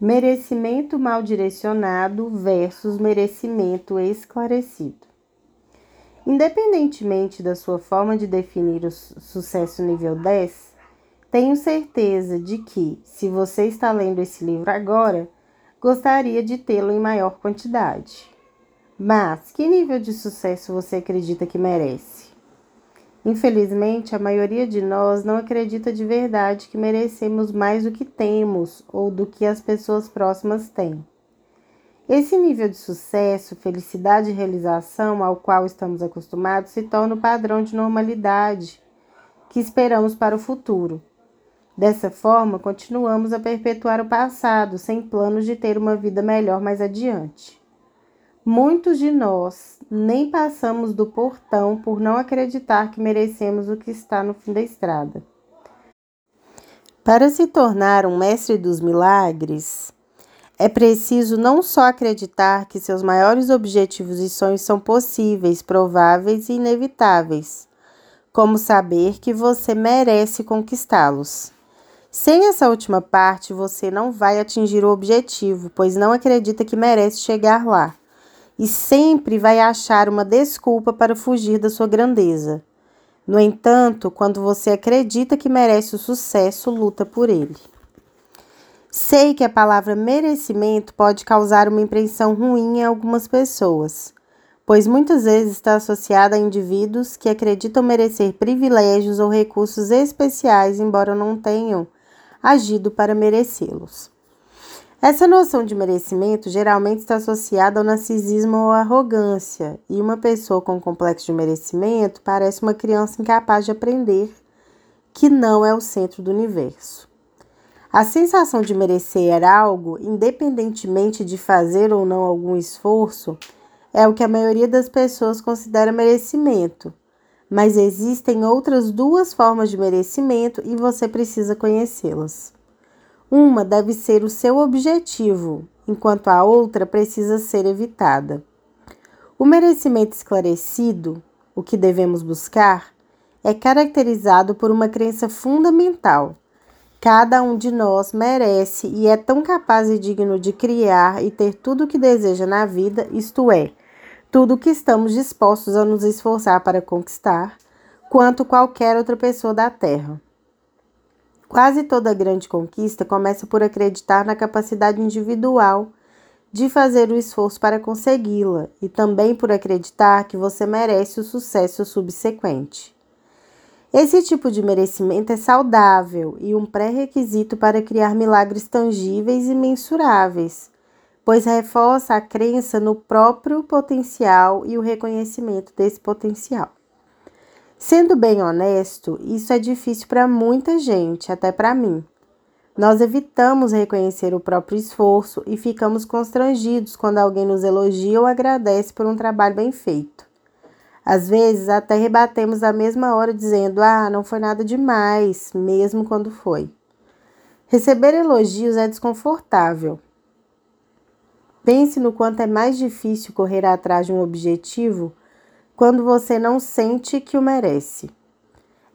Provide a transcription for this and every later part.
Merecimento mal direcionado versus merecimento esclarecido. Independentemente da sua forma de definir o sucesso nível 10, tenho certeza de que, se você está lendo esse livro agora, gostaria de tê-lo em maior quantidade. Mas que nível de sucesso você acredita que merece? Infelizmente, a maioria de nós não acredita de verdade que merecemos mais do que temos ou do que as pessoas próximas têm. Esse nível de sucesso, felicidade e realização ao qual estamos acostumados se torna o padrão de normalidade que esperamos para o futuro. Dessa forma, continuamos a perpetuar o passado, sem planos de ter uma vida melhor mais adiante. Muitos de nós nem passamos do portão por não acreditar que merecemos o que está no fim da estrada. Para se tornar um mestre dos milagres, é preciso não só acreditar que seus maiores objetivos e sonhos são possíveis, prováveis e inevitáveis, como saber que você merece conquistá-los. Sem essa última parte, você não vai atingir o objetivo, pois não acredita que merece chegar lá e sempre vai achar uma desculpa para fugir da sua grandeza. No entanto, quando você acredita que merece o sucesso, luta por ele. Sei que a palavra merecimento pode causar uma impressão ruim em algumas pessoas, pois muitas vezes está associada a indivíduos que acreditam merecer privilégios ou recursos especiais, embora não tenham agido para merecê-los. Essa noção de merecimento geralmente está associada ao narcisismo ou arrogância, e uma pessoa com complexo de merecimento parece uma criança incapaz de aprender que não é o centro do universo. A sensação de merecer algo, independentemente de fazer ou não algum esforço, é o que a maioria das pessoas considera merecimento. Mas existem outras duas formas de merecimento e você precisa conhecê-las. Uma deve ser o seu objetivo, enquanto a outra precisa ser evitada. O merecimento esclarecido, o que devemos buscar, é caracterizado por uma crença fundamental. Cada um de nós merece e é tão capaz e digno de criar e ter tudo o que deseja na vida, isto é, tudo o que estamos dispostos a nos esforçar para conquistar, quanto qualquer outra pessoa da Terra. Quase toda grande conquista começa por acreditar na capacidade individual de fazer o esforço para consegui-la e também por acreditar que você merece o sucesso subsequente. Esse tipo de merecimento é saudável e um pré-requisito para criar milagres tangíveis e mensuráveis, pois reforça a crença no próprio potencial e o reconhecimento desse potencial. Sendo bem honesto, isso é difícil para muita gente, até para mim. Nós evitamos reconhecer o próprio esforço e ficamos constrangidos quando alguém nos elogia ou agradece por um trabalho bem feito. Às vezes até rebatemos a mesma hora dizendo: "Ah, não foi nada demais", mesmo quando foi. Receber elogios é desconfortável. Pense no quanto é mais difícil correr atrás de um objetivo quando você não sente que o merece.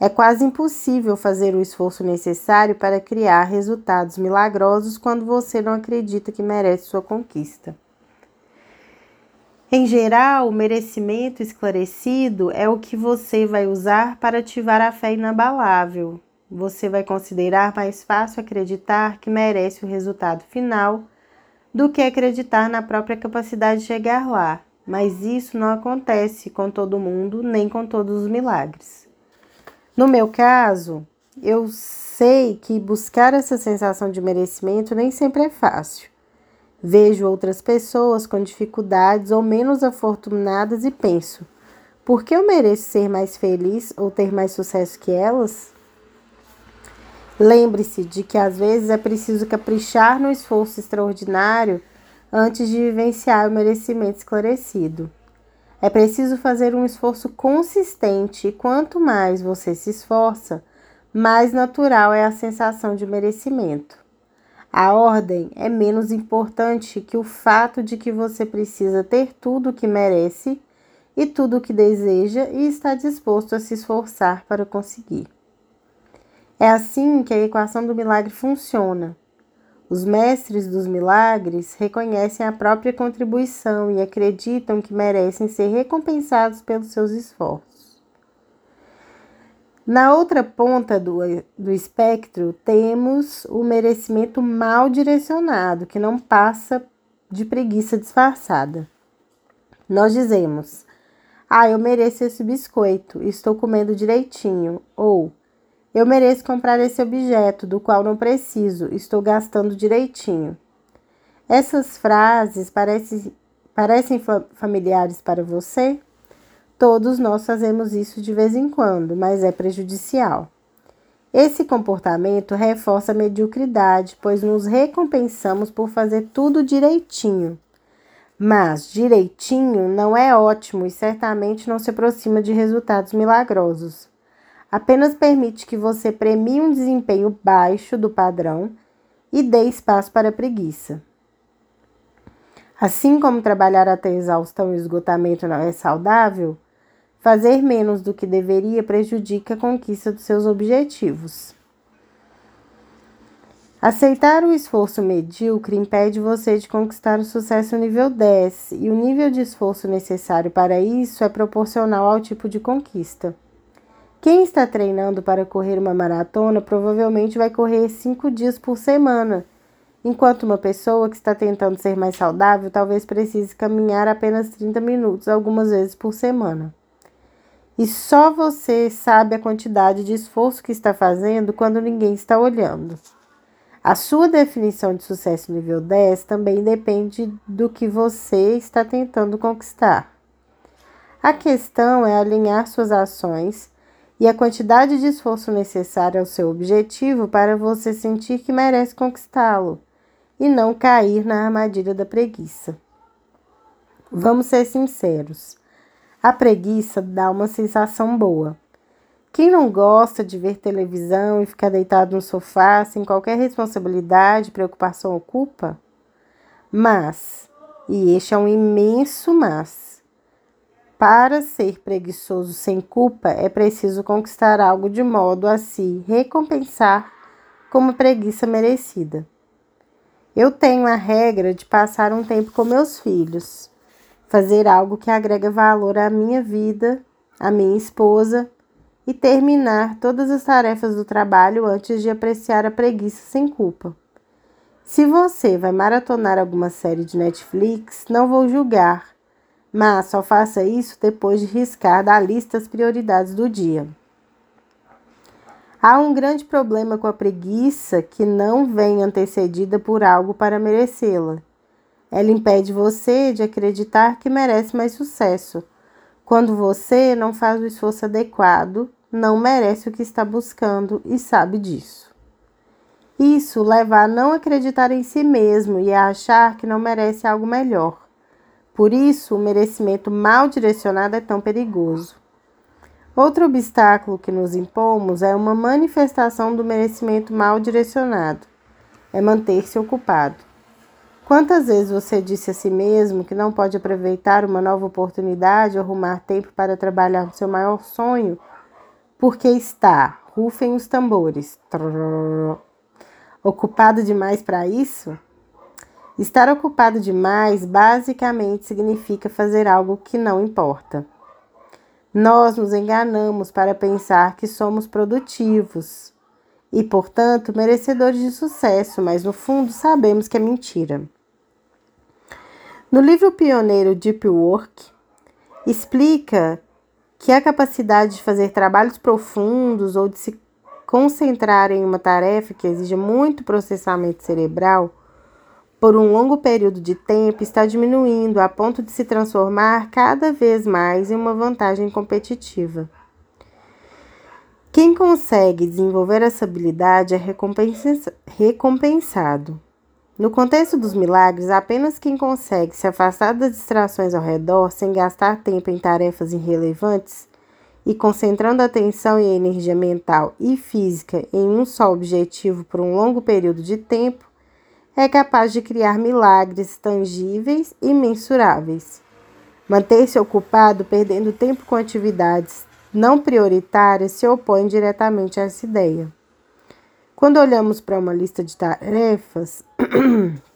É quase impossível fazer o esforço necessário para criar resultados milagrosos quando você não acredita que merece sua conquista. Em geral, o merecimento esclarecido é o que você vai usar para ativar a fé inabalável. Você vai considerar mais fácil acreditar que merece o resultado final do que acreditar na própria capacidade de chegar lá mas isso não acontece com todo mundo, nem com todos os milagres. No meu caso, eu sei que buscar essa sensação de merecimento nem sempre é fácil. Vejo outras pessoas com dificuldades ou menos afortunadas e penso: por que eu mereço ser mais feliz ou ter mais sucesso que elas? Lembre-se de que às vezes é preciso caprichar no esforço extraordinário antes de vivenciar o merecimento esclarecido. É preciso fazer um esforço consistente e quanto mais você se esforça, mais natural é a sensação de merecimento. A ordem é menos importante que o fato de que você precisa ter tudo o que merece e tudo o que deseja e está disposto a se esforçar para conseguir. É assim que a equação do milagre funciona. Os mestres dos milagres reconhecem a própria contribuição e acreditam que merecem ser recompensados pelos seus esforços. Na outra ponta do, do espectro, temos o merecimento mal direcionado, que não passa de preguiça disfarçada. Nós dizemos: Ah, eu mereço esse biscoito, estou comendo direitinho. Ou eu mereço comprar esse objeto do qual não preciso, estou gastando direitinho. Essas frases parecem, parecem familiares para você? Todos nós fazemos isso de vez em quando, mas é prejudicial. Esse comportamento reforça a mediocridade, pois nos recompensamos por fazer tudo direitinho. Mas direitinho não é ótimo e certamente não se aproxima de resultados milagrosos apenas permite que você premie um desempenho baixo do padrão e dê espaço para a preguiça. Assim como trabalhar até exaustão e esgotamento não é saudável, fazer menos do que deveria prejudica a conquista dos seus objetivos. Aceitar o esforço medíocre impede você de conquistar o sucesso nível 10, e o nível de esforço necessário para isso é proporcional ao tipo de conquista. Quem está treinando para correr uma maratona provavelmente vai correr cinco dias por semana, enquanto uma pessoa que está tentando ser mais saudável talvez precise caminhar apenas 30 minutos algumas vezes por semana. E só você sabe a quantidade de esforço que está fazendo quando ninguém está olhando. A sua definição de sucesso nível 10 também depende do que você está tentando conquistar. A questão é alinhar suas ações e a quantidade de esforço necessária ao seu objetivo para você sentir que merece conquistá-lo e não cair na armadilha da preguiça. Vamos ser sinceros. A preguiça dá uma sensação boa. Quem não gosta de ver televisão e ficar deitado no sofá sem qualquer responsabilidade, preocupação ou culpa? Mas, e este é um imenso mas, para ser preguiçoso sem culpa, é preciso conquistar algo de modo a se recompensar como preguiça merecida. Eu tenho a regra de passar um tempo com meus filhos, fazer algo que agrega valor à minha vida, à minha esposa e terminar todas as tarefas do trabalho antes de apreciar a preguiça sem culpa. Se você vai maratonar alguma série de Netflix, não vou julgar mas só faça isso depois de riscar da lista as prioridades do dia. Há um grande problema com a preguiça que não vem antecedida por algo para merecê-la. Ela impede você de acreditar que merece mais sucesso. Quando você não faz o esforço adequado, não merece o que está buscando e sabe disso. Isso leva a não acreditar em si mesmo e a achar que não merece algo melhor. Por isso, o merecimento mal direcionado é tão perigoso. Outro obstáculo que nos impomos é uma manifestação do merecimento mal direcionado: é manter-se ocupado. Quantas vezes você disse a si mesmo que não pode aproveitar uma nova oportunidade ou arrumar tempo para trabalhar no seu maior sonho porque está, rufem os tambores, trrr, ocupado demais para isso? Estar ocupado demais basicamente significa fazer algo que não importa. Nós nos enganamos para pensar que somos produtivos e, portanto, merecedores de sucesso, mas no fundo sabemos que é mentira. No livro pioneiro Deep Work, explica que a capacidade de fazer trabalhos profundos ou de se concentrar em uma tarefa que exige muito processamento cerebral por um longo período de tempo está diminuindo a ponto de se transformar cada vez mais em uma vantagem competitiva. Quem consegue desenvolver essa habilidade é recompensado. No contexto dos milagres, apenas quem consegue se afastar das distrações ao redor sem gastar tempo em tarefas irrelevantes e concentrando a atenção e energia mental e física em um só objetivo por um longo período de tempo é capaz de criar milagres tangíveis e mensuráveis. Manter-se ocupado perdendo tempo com atividades não prioritárias se opõe diretamente a essa ideia. Quando olhamos para uma lista de tarefas,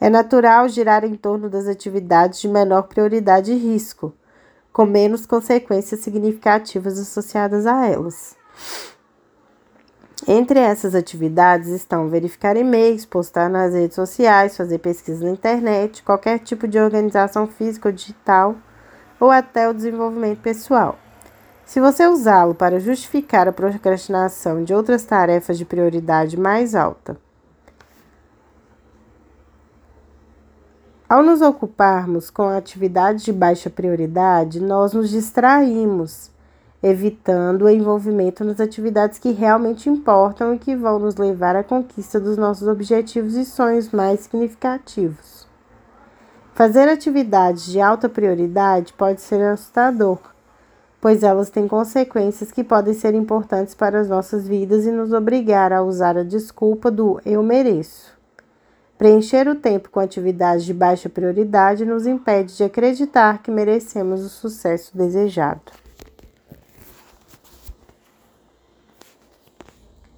É natural girar em torno das atividades de menor prioridade e risco, com menos consequências significativas associadas a elas. Entre essas atividades estão verificar e-mails, postar nas redes sociais, fazer pesquisa na internet, qualquer tipo de organização física ou digital, ou até o desenvolvimento pessoal. Se você usá-lo para justificar a procrastinação de outras tarefas de prioridade mais alta, Ao nos ocuparmos com atividades de baixa prioridade, nós nos distraímos, evitando o envolvimento nas atividades que realmente importam e que vão nos levar à conquista dos nossos objetivos e sonhos mais significativos. Fazer atividades de alta prioridade pode ser assustador, pois elas têm consequências que podem ser importantes para as nossas vidas e nos obrigar a usar a desculpa do eu mereço. Preencher o tempo com atividades de baixa prioridade nos impede de acreditar que merecemos o sucesso desejado.